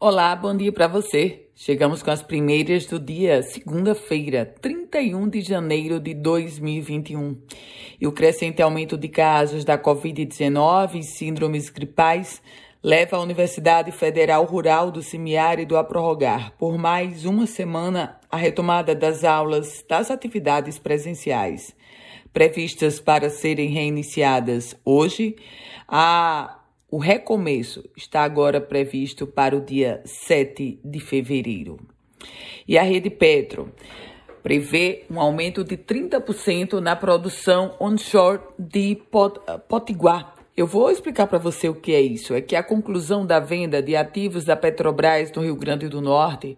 Olá, bom dia para você. Chegamos com as primeiras do dia, segunda-feira, 31 de janeiro de 2021. E o crescente aumento de casos da Covid-19 e síndromes gripais leva a Universidade Federal Rural do Semiárido a prorrogar por mais uma semana a retomada das aulas das atividades presenciais. Previstas para serem reiniciadas hoje, a o recomeço está agora previsto para o dia 7 de fevereiro. E a Rede Petro prevê um aumento de 30% na produção onshore de Potiguar. Eu vou explicar para você o que é isso. É que a conclusão da venda de ativos da Petrobras no Rio Grande do Norte,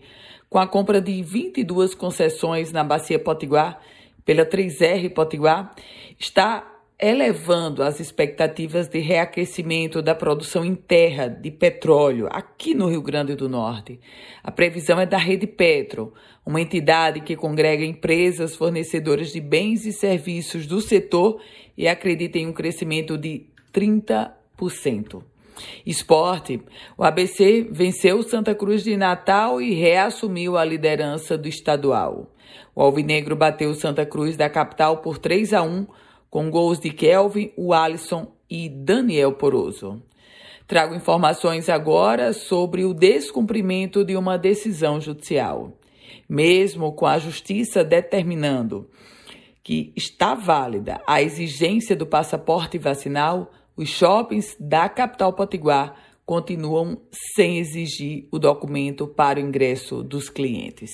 com a compra de 22 concessões na Bacia Potiguar pela 3R Potiguar, está elevando as expectativas de reaquecimento da produção em terra de petróleo aqui no Rio Grande do Norte. A previsão é da Rede Petro, uma entidade que congrega empresas fornecedoras de bens e serviços do setor e acredita em um crescimento de 30%. Esporte. O ABC venceu Santa Cruz de Natal e reassumiu a liderança do estadual. O Alvinegro bateu Santa Cruz da capital por 3 a 1 com gols de Kelvin, o Alisson e Daniel Poroso. Trago informações agora sobre o descumprimento de uma decisão judicial. Mesmo com a justiça determinando que está válida a exigência do passaporte vacinal, os shoppings da capital potiguar continuam sem exigir o documento para o ingresso dos clientes.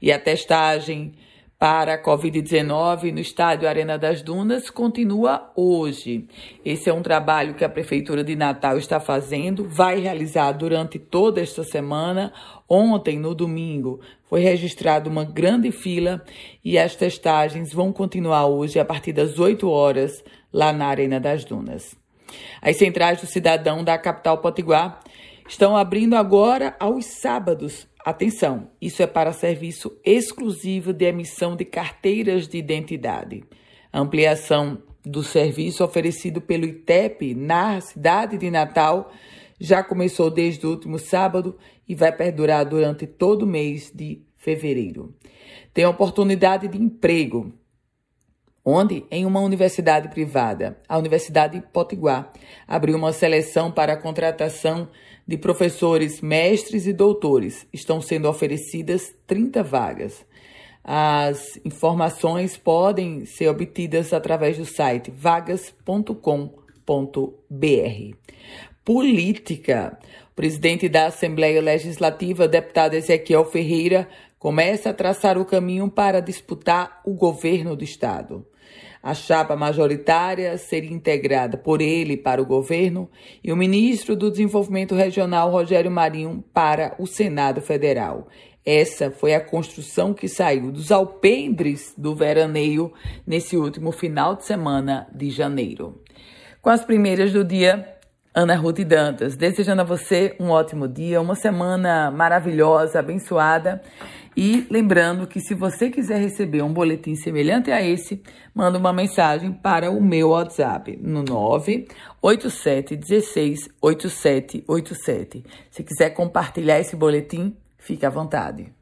E a testagem para a Covid-19 no estádio Arena das Dunas continua hoje. Esse é um trabalho que a Prefeitura de Natal está fazendo, vai realizar durante toda esta semana. Ontem, no domingo, foi registrada uma grande fila e as testagens vão continuar hoje a partir das 8 horas lá na Arena das Dunas. As centrais do cidadão da capital potiguar estão abrindo agora aos sábados Atenção, isso é para serviço exclusivo de emissão de carteiras de identidade. A ampliação do serviço oferecido pelo ITEP na cidade de Natal já começou desde o último sábado e vai perdurar durante todo o mês de fevereiro. Tem oportunidade de emprego. Onde? Em uma universidade privada. A Universidade Potiguar abriu uma seleção para a contratação de professores, mestres e doutores. Estão sendo oferecidas 30 vagas. As informações podem ser obtidas através do site vagas.com.br. Política. O presidente da Assembleia Legislativa, deputado Ezequiel Ferreira, começa a traçar o caminho para disputar o governo do Estado. A chapa majoritária seria integrada por ele para o governo e o ministro do Desenvolvimento Regional, Rogério Marinho, para o Senado Federal. Essa foi a construção que saiu dos alpendres do veraneio nesse último final de semana de janeiro. Com as primeiras do dia, Ana Ruth Dantas, desejando a você um ótimo dia, uma semana maravilhosa, abençoada e lembrando que se você quiser receber um boletim semelhante a esse, manda uma mensagem para o meu WhatsApp no 987168787. Se quiser compartilhar esse boletim, fique à vontade.